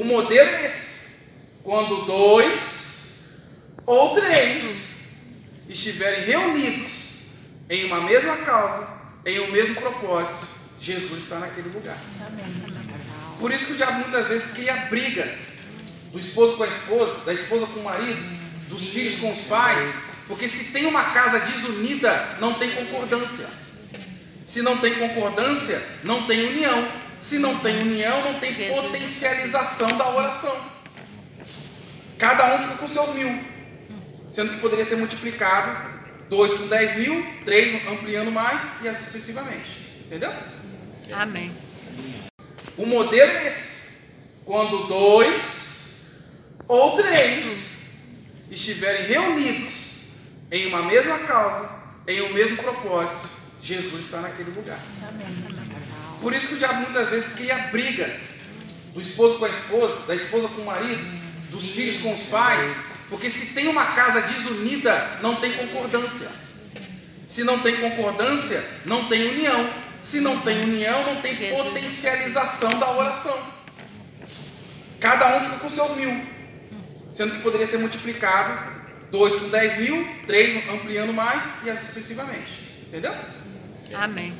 O modelo é esse. Quando dois ou três estiverem reunidos em uma mesma causa, em um mesmo propósito, Jesus está naquele lugar. Por isso que o diabo muitas vezes cria briga do esposo com a esposa, da esposa com o marido, dos filhos com os pais, porque se tem uma casa desunida, não tem concordância. Se não tem concordância, não tem união. Se não tem união, não tem potencialização da oração. Cada um fica com seus mil, sendo que poderia ser multiplicado dois com dez mil, três ampliando mais e assim sucessivamente. Entendeu? Amém. O modelo é esse. Quando dois ou três estiverem reunidos em uma mesma causa, em um mesmo propósito, Jesus está naquele lugar. Por isso que o diabo muitas vezes cria briga do esposo com a esposa, da esposa com o marido, dos filhos com os pais, porque se tem uma casa desunida, não tem concordância. Se não tem concordância, não tem união. Se não tem união, não tem potencialização da oração. Cada um fica com seus mil, sendo que poderia ser multiplicado dois com dez mil, três ampliando mais e assim sucessivamente. Entendeu? Amém.